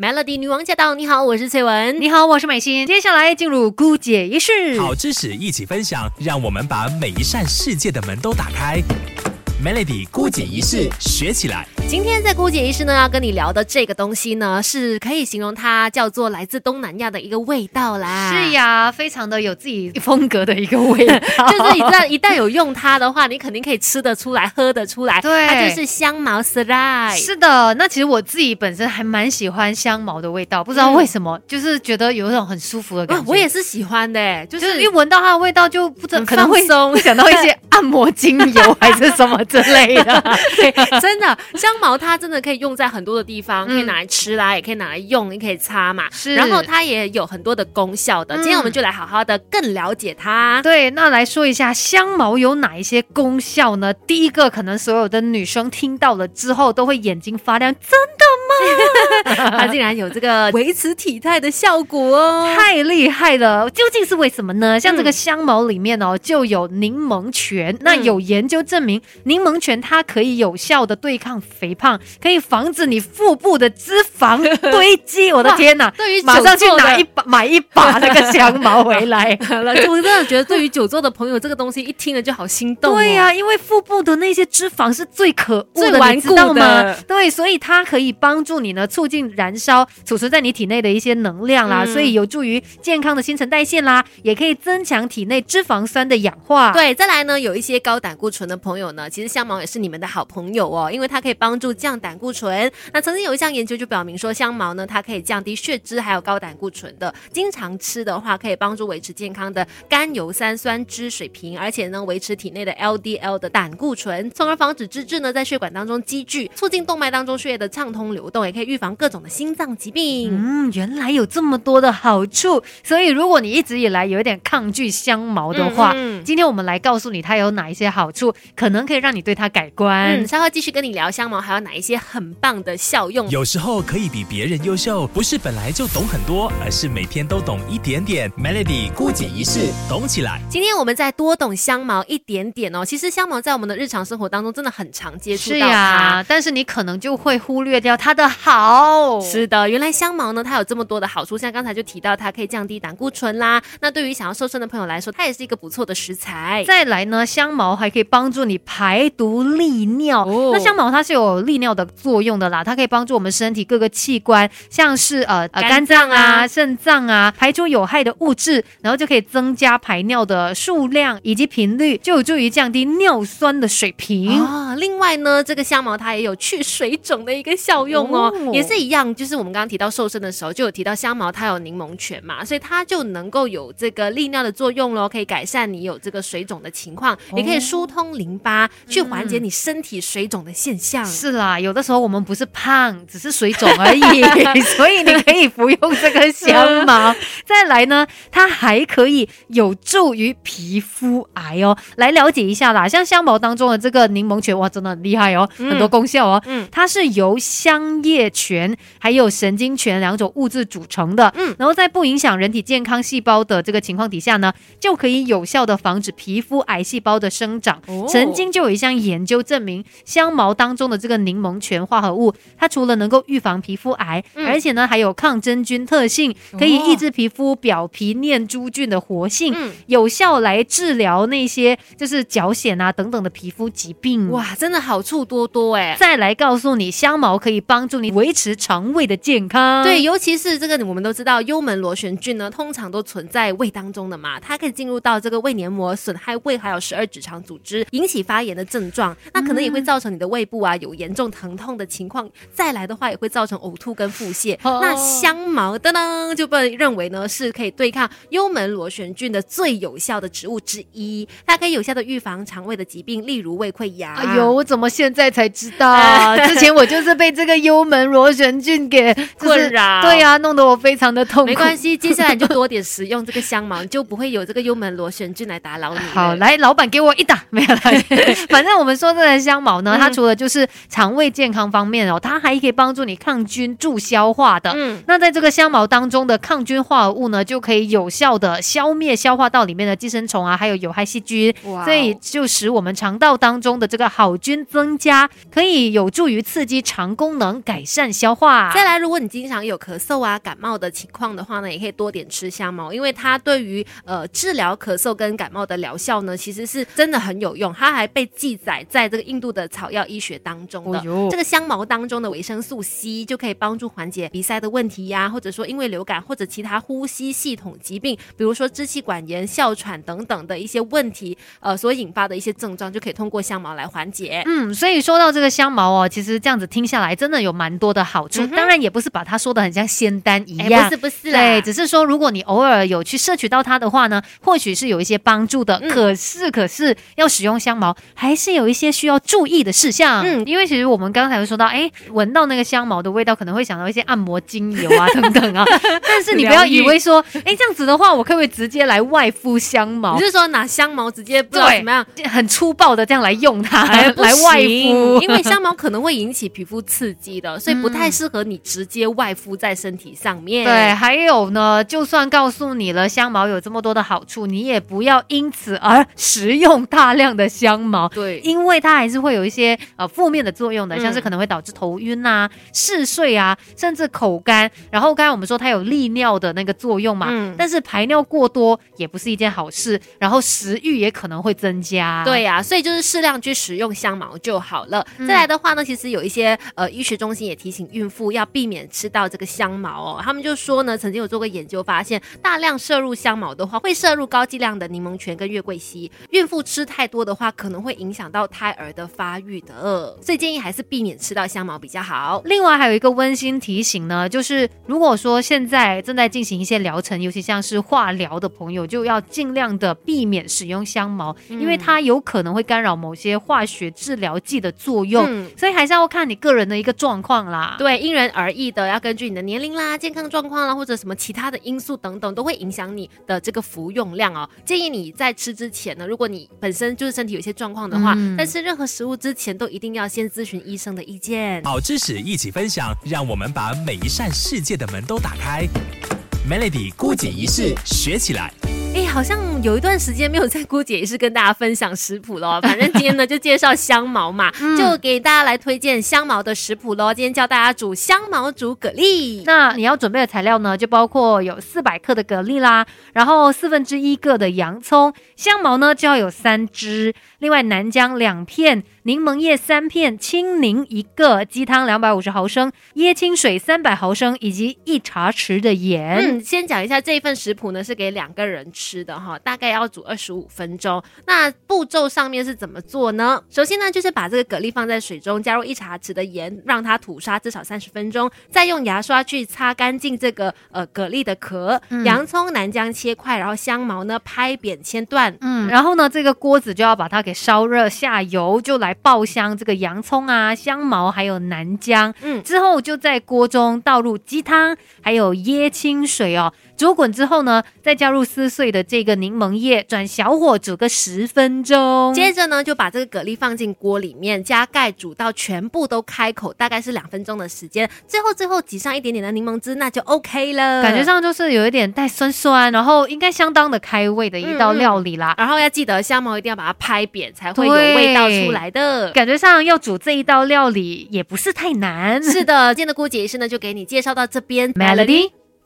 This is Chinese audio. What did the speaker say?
Melody 女王驾到！你好，我是翠文。你好，我是美心。接下来进入姑姐仪式。好知识一起分享，让我们把每一扇世界的门都打开。Melody 姑姐仪式学起来。今天在姑姐仪式呢要跟你聊的这个东西呢，是可以形容它叫做来自东南亚的一个味道啦。是呀，非常的有自己风格的一个味道。就是一旦一旦有用它的话，你肯定可以吃得出来、喝得出来。对，它就是香茅 s r i 是的，那其实我自己本身还蛮喜欢香茅的味道，不知道为什么，就是觉得有一种很舒服的感觉。我也是喜欢的，就是一闻到它的味道就不知道可能会 想到一些按摩精油还是什么之类的。对，真的香茅它真的可以。用在很多的地方，可以拿来吃啦，也可以拿来用，也可以擦嘛。是，然后它也有很多的功效的。今天我们就来好好的更了解它。对，那来说一下香茅有哪一些功效呢？第一个，可能所有的女生听到了之后都会眼睛发亮，真的吗？它竟然有这个维持体态的效果哦，太厉害了！究竟是为什么呢？像这个香茅里面哦，就有柠檬醛。那有研究证明，柠檬泉它可以有效的对抗肥胖，可以。防止你腹部的脂肪堆积，我的 天哪！对于马上去拿一把 买一把那个香茅回来。我真的觉得，对于久坐的朋友，这个东西一听了就好心动。对呀，因为腹部的那些脂肪是最可最顽固的，对，所以它可以帮助你呢，促进燃烧储存在你体内的一些能量啦，所以有助于健康的新陈代谢啦，也可以增强体内脂肪酸的氧化。对，再来呢，有一些高胆固醇的朋友呢，其实香茅也是你们的好朋友哦，因为它可以帮助降胆固醇。那曾经有一项研究就表明说，香茅呢，它可以降低血脂，还有高胆固醇的。经常吃的话，可以帮助维持健康的甘油三酸脂水平，而且呢，维持体内的 LDL 的胆固醇，从而防止脂质呢在血管当中积聚，促进动脉当中血液的畅通流动，也可以预防各种的心脏疾病。嗯，原来有这么多的好处。所以，如果你一直以来有一点抗拒香茅的话，嗯今天我们来告诉你它有哪一些好处，可能可以让你对它改观。嗯，稍后继续跟你聊香茅还有哪一些很。棒的效用，有时候可以比别人优秀，不是本来就懂很多，而是每天都懂一点点。Melody 孤姐一式，懂起来。今天我们再多懂香茅一点点哦。其实香茅在我们的日常生活当中真的很常接触到它，但是你可能就会忽略掉它的好。是的，原来香茅呢，它有这么多的好处，像刚才就提到它可以降低胆固醇啦。那对于想要瘦身的朋友来说，它也是一个不错的食材。再来呢，香茅还可以帮助你排毒利尿。那香茅它是有利尿的作。用的啦，它可以帮助我们身体各个器官，像是呃呃肝脏啊、肾脏啊，排出有害的物质，然后就可以增加排尿的数量以及频率，就有助于降低尿酸的水平啊。另外呢，这个香茅它也有去水肿的一个效用哦，也是一样，就是我们刚刚提到瘦身的时候，就有提到香茅它有柠檬泉嘛，所以它就能够有这个利尿的作用喽，可以改善你有这个水肿的情况，也可以疏通淋巴，去缓解你身体水肿的现象。是啦，有的时候我。我们不是胖，只是水肿而已，所以你可以服用这个香茅。再来呢，它还可以有助于皮肤癌哦。来了解一下啦，像香茅当中的这个柠檬泉，哇，真的很厉害哦，很多功效哦。嗯，它是由香叶醛还有神经醛两种物质组成的。嗯，然后在不影响人体健康细胞的这个情况底下呢，就可以有效的防止皮肤癌细胞的生长。曾经就有一项研究证明，香茅当中的这个柠檬醛化。合物，它除了能够预防皮肤癌，而且呢还有抗真菌特性，可以抑制皮肤表皮念珠菌的活性，有效来治疗那些就是脚癣啊等等的皮肤疾病。哇，真的好处多多哎！再来告诉你，香茅可以帮助你维持肠胃的健康。对，尤其是这个我们都知道，幽门螺旋菌呢通常都存在胃当中的嘛，它可以进入到这个胃黏膜，损害胃还有十二指肠组织，引起发炎的症状，那可能也会造成你的胃部啊有严重疼痛的。情况再来的话，也会造成呕吐跟腹泻。那香茅噔噔，就被认为呢是可以对抗幽门螺旋菌的最有效的植物之一。它可以有效的预防肠胃的疾病，例如胃溃疡。哎呦，我怎么现在才知道？之前我就是被这个幽门螺旋菌给困扰。对呀，弄得我非常的痛苦。没关系，接下来你就多点食用这个香茅，就不会有这个幽门螺旋菌来打扰你。好，来，老板给我一打，没有了。反正我们说这个香茅呢，嗯它除了就是肠胃健康方面哦，它还可以帮助你抗菌、助消化的。嗯，那在这个香茅当中的抗菌化合物呢，就可以有效的消灭消化道里面的寄生虫啊，还有有害细菌，所以就使我们肠道当中的这个好菌增加，可以有助于刺激肠功能，改善消化。再来，如果你经常有咳嗽啊、感冒的情况的话呢，也可以多点吃香茅，因为它对于呃治疗咳嗽跟感冒的疗效呢，其实是真的很有用。它还被记载在这个印度的草药医学当中的。哦这个香茅当中的维生素 C 就可以帮助缓解鼻塞的问题呀、或者说因为流感或者其他呼吸系统疾病，比如说支气管炎、哮喘等等的一些问题，呃所引发的一些症状，就可以通过香茅来缓解。嗯，所以说到这个香茅哦，其实这样子听下来，真的有蛮多的好处。嗯当然，也不是把它说的很像仙丹一哎，样，不是不是啦，对，只是说如果你偶尔有去摄取到它的话呢，或许是有一些帮助的。嗯可是，可是要使用香茅，还是有一些需要注意的事项。嗯嗯，因为其实我们刚才会说到，哎，闻到那个香茅的味道，可能会想到一些按摩精油啊 等等啊。但是你不要以为说，哎，这样子的话，我可不可以直接来外敷香茅你？是说拿香茅直接不知道怎么样？很粗暴的这样来用它，哎，来外敷，因为香茅可能会引起皮肤刺激的，所以不太嗯适合你直接外敷在身体上面。对，，还有呢，就算告诉你了香茅有这么多的好处，你也不要因此而食用大量的香茅。对，因为它还是会有一些呃负面的作用的，嗯像是可能会导致头晕啊、嗜睡啊，甚至口干。然后刚才我们说它有利尿的那个作用嘛，嗯但是排尿过多也不是一件好事，然后食欲也可能会增加。对呀、所以就是适量去使用香茅就好了。嗯再来的话呢，其实有一些呃医学中心也提醒孕妇要避免吃到这个香茅哦。他们就说呢，曾经有做过研究发现，大量摄入香茅的话，会摄入高剂量的柠檬泉跟月桂烯。孕妇吃太多的话，可能会影响到胎儿的发育的，所以建议还是避免吃到香茅比较好。另外还有一个温馨提醒呢，就是如果说现在正在进行一些疗程，尤其像是化疗的朋友，就要尽量的避免使用香茅，因为它有可能会干扰某些化学治疗剂的作用，嗯所以还是要看你个人的一个状况啦。对，因人而异的，要根据你的年龄啦、健康状况啦，或者什么其他的因素等等，都会影响你的这个服用量哦。建议你在吃之前呢，如果你本身就是身体有些状况的话，嗯在吃任何食物之前，都一定要先咨询医生的意见。好知识一起分享，让我们把每一扇世界的门都打开。Melody 孤姐一式学起来。哎，好像有一段时间没有在姑姐也是跟大家分享食谱喽。反正今天呢就介绍香茅嘛，就给大家来推荐香茅的食谱喽。今天教大家煮香茅煮蛤蜊。那你要准备的材料呢，就包括有四百克的蛤蜊啦，然后四分之一个的洋葱，香茅呢就要有三支，另外南姜两片，柠檬叶三片，青柠一个，鸡汤两百五十毫升，椰清水三百毫升，以及一茶匙的盐。嗯，先讲一下这一份食谱呢，是给两个人吃的哈，大概要煮二十五分钟。那步骤上面是怎么做呢？首先呢，就是把这个蛤蜊放在水中，加入一茶匙的盐，让它吐沙至少三十分钟，再用牙刷去擦干净这个呃蛤蜊的壳。洋葱、南姜切块，然后香茅呢拍扁切断。嗯，然后呢，这个锅子就要把它给烧热，下油就来爆香这个洋葱啊、香茅还有南姜。嗯之后就在锅中倒入鸡汤，还有椰清水哦，煮滚之后呢，再加入撕碎的这个柠檬叶，转小火煮个十分钟。接着呢，就把这个蛤蜊放进锅里面，加盖煮到全部都开口，大概是两分钟的时间。最后最后挤上一点点的柠檬汁，那就 OK 了。感觉上就是有一点带酸酸，然后应该相当的开胃的一道料理啦。然后要记得香茅一定要把它拍扁，才会有味道出来的。感觉上要煮这一道料理也不是太难。是的，今天的姑姐医师呢就给你介绍到这边 Melody。